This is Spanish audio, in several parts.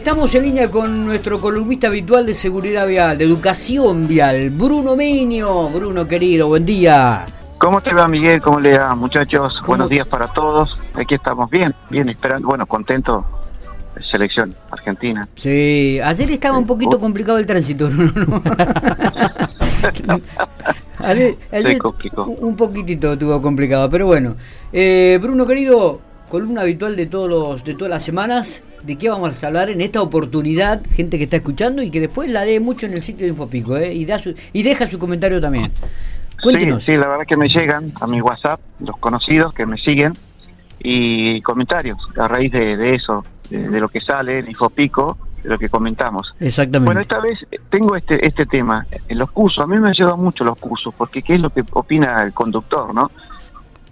Estamos en línea con nuestro columnista habitual de seguridad vial, de educación vial, Bruno Meño. Bruno, querido, buen día. ¿Cómo te va, Miguel? ¿Cómo le va, muchachos? Buenos días para todos. Aquí estamos bien, bien, esperando, bueno, contento. Selección argentina. Sí, ayer estaba un poquito Oh. complicado el tránsito, Bruno. ayer, ayer un poquitito estuvo complicado, pero bueno. Eh, Bruno, querido, columna habitual de todos los, de todas las semanas. ¿De qué vamos a hablar en esta oportunidad? Gente que está escuchando y que después la lee mucho en el sitio de Infopico, ¿eh? Y, da su- y deja su comentario también. Cuéntenos. Sí, sí, la verdad que me llegan a mi WhatsApp los conocidos que me siguen y comentarios a raíz de, de eso, de, de lo que sale en Infopico, de lo que comentamos. Exactamente. Bueno, esta vez tengo este este tema. En los cursos, a mí me han ayudado mucho los cursos, porque ¿qué es lo que opina el conductor, no?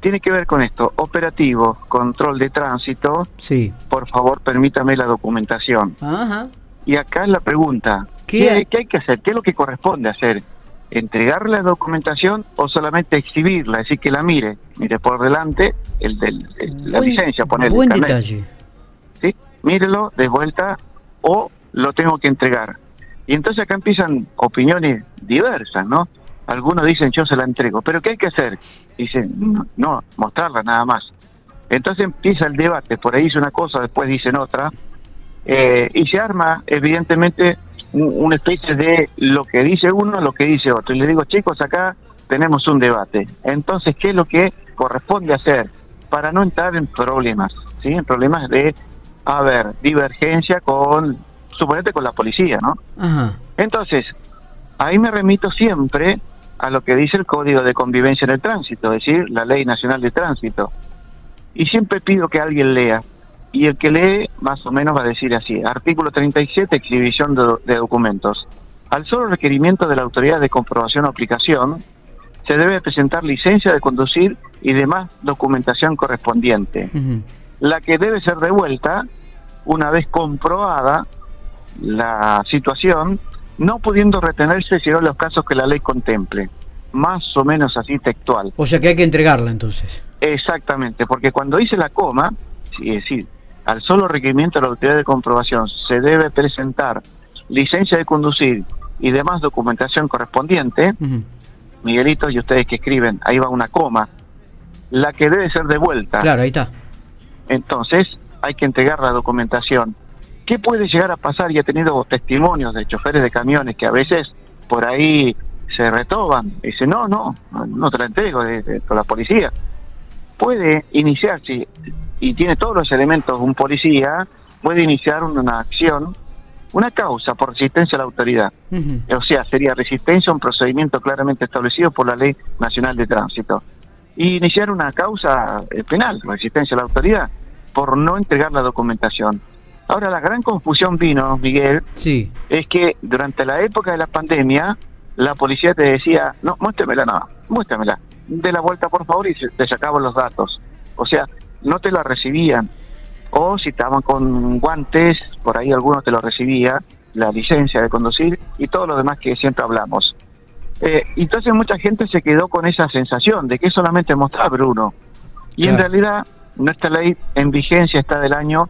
Tiene que ver con esto, operativo, control de tránsito, Sí. por favor permítame la documentación. Ajá. Y acá es la pregunta, ¿Qué ¿qué, hay? que hacer? ¿Qué es lo que corresponde hacer? ¿Entregar la documentación o solamente exhibirla? Es decir, que la mire, mire por delante el del, el- la Buen- licencia, poner Buen detalle. ¿sí? Mírelo de vuelta o lo tengo que entregar. Y entonces acá empiezan opiniones diversas, ¿no? Algunos dicen yo se la entrego, pero ¿qué hay que hacer? Dicen, no, no, mostrarla nada más. Entonces empieza el debate, por ahí dice una cosa, después dicen otra, eh, y se arma evidentemente un- una especie de lo que dice uno, lo que dice otro. Y le digo, chicos, acá tenemos un debate. Entonces, ¿qué es lo que corresponde hacer para no entrar en problemas? ¿Sí? En problemas de, a ver, divergencia con, suponete con la policía, ¿no? Ajá. Entonces, ahí me remito siempre a lo que dice el Código de Convivencia en el Tránsito, es decir, la Ley Nacional de Tránsito. Y siempre pido que alguien lea. Y el que lee, más o menos va a decir así. Artículo 37, exhibición de, de documentos. Al solo requerimiento de la autoridad de comprobación o aplicación, se debe presentar licencia de conducir y demás documentación correspondiente la que debe ser devuelta una vez comprobada la situación, no pudiendo retenerse sino en los casos que la ley contemple. Más o menos así textual. O sea que hay que entregarla entonces. Exactamente, porque cuando dice la coma, sí, es decir, al solo requerimiento de la autoridad de comprobación se debe presentar licencia de conducir y demás documentación correspondiente. Miguelito y ustedes que escriben, ahí va una coma, la que debe ser devuelta. Claro, ahí está. Entonces hay que entregar la documentación. ¿Qué puede llegar a pasar? Y he tenido testimonios de choferes de camiones que a veces por ahí se retoban. y Dicen, no, no, no, te la entrego de, de- con la policía. Puede iniciarse, y tiene todos los elementos un policía, puede iniciar una acción, una causa por resistencia a la autoridad. Ujú. O sea, sería resistencia a un procedimiento claramente establecido por la Ley Nacional de Tránsito. Y iniciar una causa eh, penal, resistencia a la autoridad, por no entregar la documentación. Ahora, la gran confusión vino, Miguel, Sí. es que durante la época de la pandemia, la policía te decía, no, muéstremela, no, muéstremela, de la vuelta por favor y se- te sacaban los datos. O sea, no te la recibían. O si estaban con guantes, por ahí algunos te lo recibía, la licencia de conducir y todo lo demás que siempre hablamos. Eh, entonces mucha gente se quedó con esa sensación de que solamente mostrar Bruno. Y en realidad nuestra ley en vigencia está del año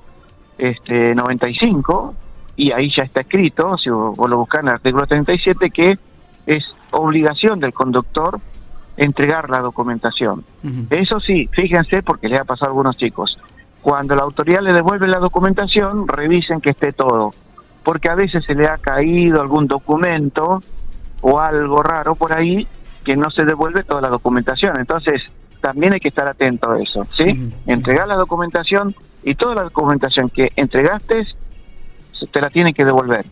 este 95 y ahí ya está escrito, si vos lo buscás en el artículo 37, que es obligación del conductor entregar la documentación. Eso sí, fíjense porque le ha pasado a algunos chicos. Cuando la autoridad le devuelve la documentación, revisen que esté todo, porque a veces se le ha caído algún documento o algo raro por ahí que no se devuelve toda la documentación. Entonces, también hay que estar atento a eso, ¿sí? Entregar la documentación y toda la documentación que entregaste te la tienen que devolver.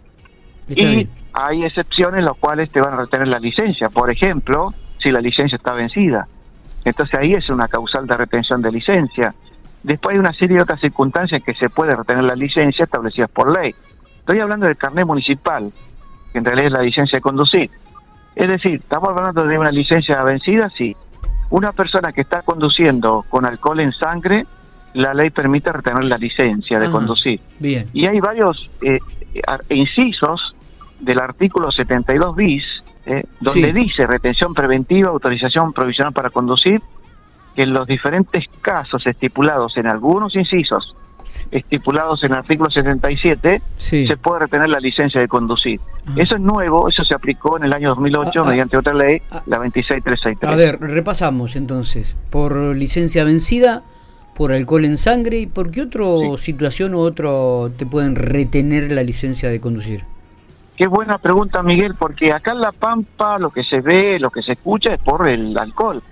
Está y bien. hay excepciones las cuales te van a retener la licencia. Por ejemplo, si la licencia está vencida. Entonces ahí es una causal de retención de licencia. Después hay una serie de otras circunstancias que se puede retener la licencia establecidas por ley. Estoy hablando del carnet municipal, que en realidad es la licencia de conducir. Es decir, estamos hablando de una licencia vencida, sí. Una persona que está conduciendo con alcohol en sangre, la ley permite retener la licencia de Ajá. conducir. Bien. Y hay varios eh, incisos del artículo 72 bis, eh, donde Sí. dice retención preventiva, autorización provisional para conducir, que en los diferentes casos estipulados en algunos incisos estipulados en el artículo 77, Sí. se puede retener la licencia de conducir. Ah. Eso es nuevo, eso se aplicó en el año 2008 Ah, ah. mediante otra ley, Ah. la 26363. A ver, repasamos entonces. Por licencia vencida, por alcohol en sangre y por qué otra situación u otro te pueden retener la licencia de conducir. Qué buena pregunta, Miguel, porque acá en La Pampa lo que se ve, lo que se escucha es por el alcohol.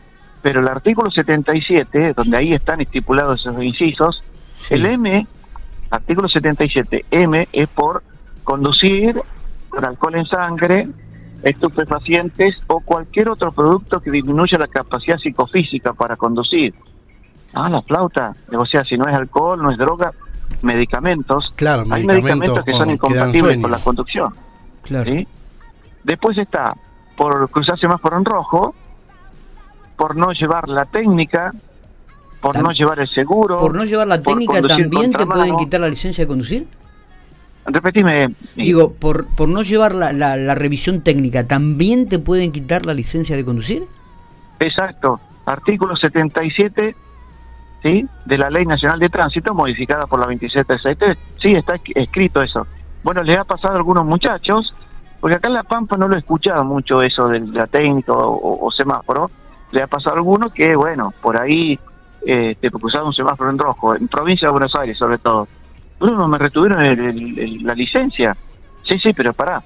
Pero el artículo 77, donde ahí están estipulados esos incisos, Sí. el M, artículo 77, M es por conducir con alcohol en sangre, estupefacientes o cualquier otro producto que disminuya la capacidad psicofísica para conducir. Ah, la flauta. O sea, si no es alcohol, no es droga, medicamentos. Claro, Hay medicamentos medicamentos que son incompatibles con la conducción. Claro. ¿sí? Después está por cruzar semáforo en rojo, por no llevar la técnica, por Tam- no llevar el seguro. Por no llevar la por técnica también te pueden quitar la licencia de conducir. Repetime. Digo, por, por no llevar la, la, la revisión técnica, ¿también te pueden quitar la licencia de conducir? Exacto. Artículo 77 ¿sí? de la Ley Nacional de Tránsito, modificada por la 27363. Sí, está escrito eso. Bueno, le ha pasado a algunos muchachos, porque acá en La Pampa no lo he escuchado mucho eso de la técnica o, semáforo. Le ha pasado a algunos que, bueno, por ahí eh, te cruzaron un semáforo en rojo, en provincia de Buenos Aires sobre todo. Bruno, me retuvieron el- el- el- la licencia. Sí, sí, pero pará.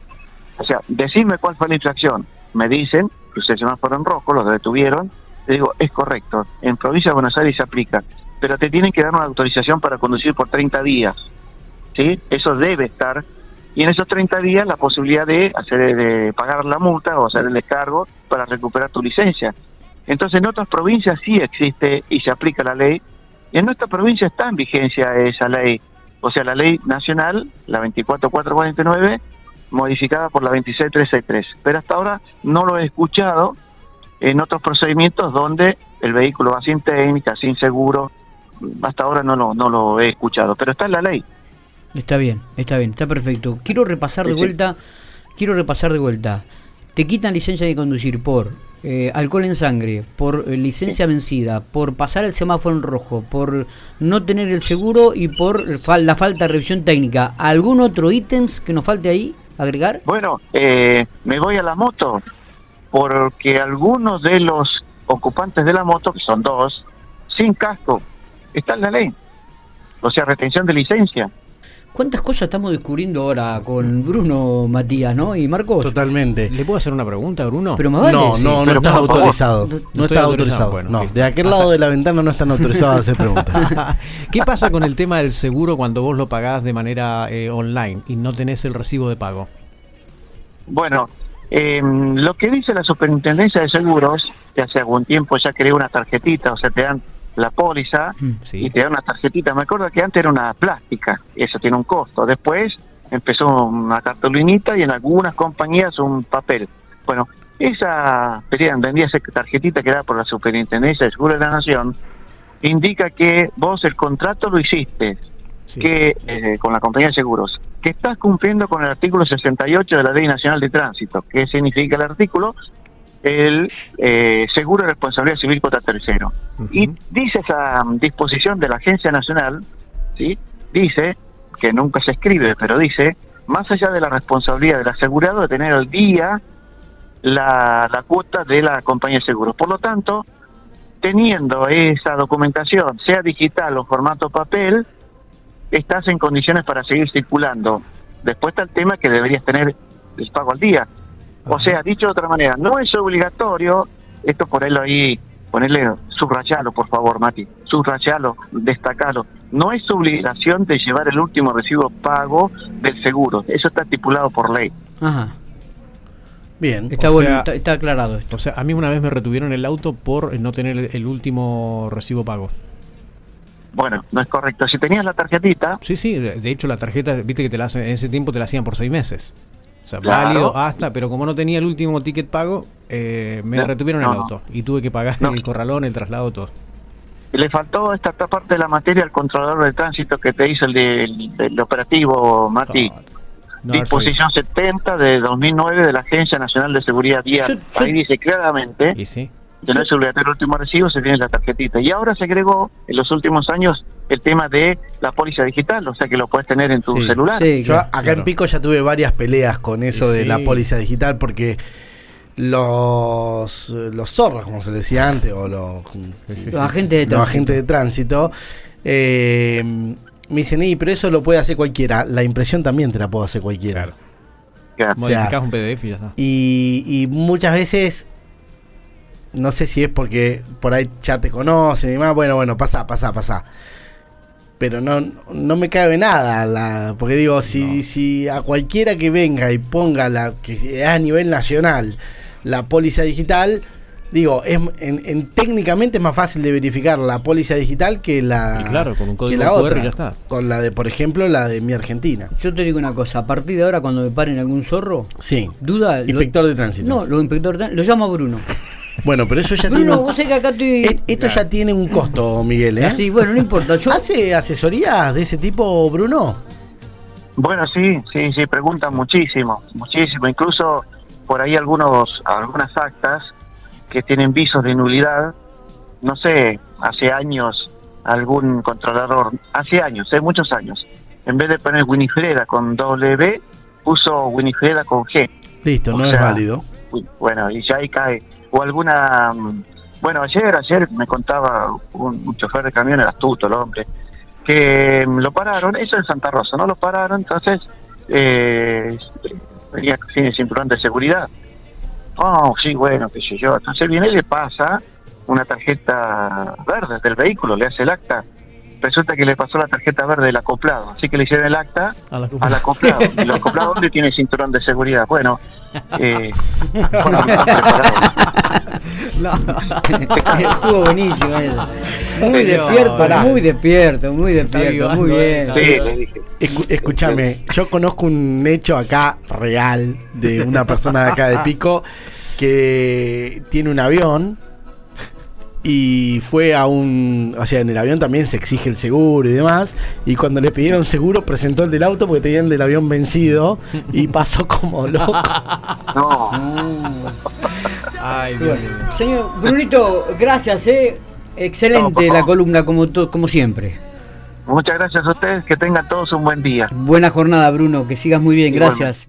O sea, decime cuál fue la infracción. Me dicen que usted semáforo en rojo, los detuvieron. Le digo, es correcto. En provincia de Buenos Aires se aplica. Pero te tienen que dar una autorización para conducir por 30 días. ¿Sí? Eso debe estar. Y en esos 30 días la posibilidad de hacer de pagar la multa o hacer el descargo para recuperar tu licencia. Entonces en otras provincias sí existe y se aplica la ley. Y en nuestra provincia está en vigencia esa ley. O sea, la ley nacional, la 24449, modificada por la 26363. Pero hasta ahora no lo he escuchado en otros procedimientos donde el vehículo va sin técnica, sin seguro. Hasta ahora no lo, no lo he escuchado, pero está en la ley. Está bien, está bien, está perfecto. Quiero repasar de Sí, sí. vuelta, quiero repasar de vuelta. Te quitan licencia de conducir por eh, alcohol en sangre, por eh, licencia vencida, por pasar el semáforo en rojo, por no tener el seguro y por fal- la falta de revisión técnica. ¿Algún otro ítems que nos falte ahí agregar? Bueno, eh, me voy a la moto porque algunos de los ocupantes de la moto, que son dos, sin casco, está en la ley. O sea, retención de licencia. ¿Cuántas cosas estamos descubriendo ahora con Bruno, Matías, ¿no? Y Marcos. Totalmente. ¿Le puedo hacer una pregunta, Bruno? Pero más vale, no, sí. no, no estás autorizado. No- No, estás autorizado, autorizado. bueno, no, de aquel lado de la ventana no están autorizados a hacer preguntas. ¿Qué pasa con el tema del seguro cuando vos lo pagás de manera eh, online y no tenés el recibo de pago? Bueno, eh, lo que dice la Superintendencia de Seguros, que hace algún tiempo ya creó una tarjetita, o sea, te dan la póliza Mm, Sí. y te dan una tarjetita. Me acuerdo que antes era una plástica, eso tiene un costo. Después empezó una cartulinita y en algunas compañías un papel. Bueno, esa vendía esa tarjetita que era por la Superintendencia de Seguros de la Nación, indica que vos el contrato lo hiciste, Sí. que eh, con la compañía de seguros, que estás cumpliendo con el artículo 68 de la Ley Nacional de Tránsito. ¿Qué significa el artículo? El eh, seguro de responsabilidad civil contra tercero. Y dice esa mm, disposición de la Agencia Nacional, ¿sí? dice, que nunca se escribe, pero dice, más allá de la responsabilidad del asegurado de tener al día la, la cuota de la compañía de seguros. Por lo tanto, teniendo esa documentación, sea digital o formato papel, estás en condiciones para seguir circulando. Después está el tema que deberías tener el pago al día. O Ajá. sea, dicho de otra manera, no es obligatorio, esto ponerlo ahí, ponerle, subrayalo por favor, Mati, subrayalo, destacalo. No es obligación de llevar el último recibo pago del seguro, eso está estipulado por ley. Ajá. Bien. Está bueno, sea- está, está aclarado esto. O sea, a mí una vez me retuvieron el auto por no tener el último recibo pago. Bueno, no es correcto. Si tenías la tarjetita, Sí, sí, de hecho la tarjeta, viste que te la hacen, en ese tiempo te la hacían por seis meses. O sea, Claro. válido hasta, pero como no tenía el último ticket pago, eh, me No, retuvieron no, el auto y tuve que pagar No. el corralón, el traslado, todo. le faltó esta esta parte de la materia al controlador de tránsito que te hizo el, de- el- el operativo, Mati. No, haber Disposición 70 de 2009 de la Agencia Nacional de Seguridad Vial. Ahí dice claramente. Y sí. Que no es obligatorio el último recibo, se tiene la tarjetita. Y ahora se agregó en los últimos años el tema de la póliza digital, o sea que lo puedes tener en tu Sí. celular. Sí, Yo acá Claro. en Pico ya tuve varias peleas con eso de la póliza digital porque los, los zorros, como se decía antes, o los, Los agentes de los tránsito. agentes de tránsito, eh, me dicen, "Ey, pero eso lo puede hacer cualquiera. La impresión también te la puede hacer cualquiera. Claro. Claro. O sea, Modificás un PDF y ya está. Y, y muchas veces, no sé si es porque por ahí ya te conocen y demás, bueno, bueno, pasa, pasa, pasa. Pero no, no me cabe nada, la, porque digo, si, si a cualquiera que venga y ponga la que es a nivel nacional la póliza digital, digo, es en, en- técnicamente es más fácil de verificar la póliza digital que la, Y claro, con un que código la QR otra, ya está. con la de, por ejemplo, la de mi Argentina. Yo te digo una cosa, a partir de ahora cuando me paren algún zorro, Sí, duda... lo- inspector de tránsito. No, los inspectores, lo llamo a Bruno. Bueno, pero eso ya tiene Bruno, un- vos que acá estoy... E- Esto ya tiene un costo, Miguel, ¿eh? Sí, bueno, no importa. Yo, ¿Hace asesorías de ese tipo, Bruno? Bueno, sí, sí, sí, preguntan muchísimo, muchísimo. Incluso por ahí algunos, algunas actas que tienen visos de nulidad. No sé, hace años algún controlador, hace años, hace muchos años, en vez de poner Winifreda con W, puso Winifreda con G. Listo, O no es válido. Bueno, y ya ahí cae. O alguna. Bueno, ayer, ayer me contaba un, un chofer de camión, era astuto el hombre, que mm, lo pararon, eso en Santa Rosa, ¿no? Lo pararon, entonces eh, venía sin el cinturón de seguridad. Oh, sí, bueno, qué sé yo. Entonces viene y le pasa una tarjeta verde del vehículo, le hace el acta. Resulta que le pasó la tarjeta verde del acoplado, así que le hicieron el acta al acoplado. ¿Y el acoplado dónde tiene cinturón de seguridad? Bueno, eh, bueno, no. Estuvo buenísimo eso. Muy Pero, despierto, pará. muy despierto, muy despierto, muy bien. está Sí, le dije. Escu- escúchame, yo conozco un hecho acá real de una persona de acá de Pico que tiene un avión y fue a un... O sea, en el avión también se exige el seguro y demás. Y cuando le pidieron seguro presentó el del auto porque tenían el del avión vencido y pasó como loco. No, Ay, Dios mío. señor Brunito, gracias, eh. Excelente No, la columna como como siempre. muchas gracias a ustedes, que tengan todos un buen día. Buena jornada, Bruno, que sigas muy bien, Igualmente. gracias.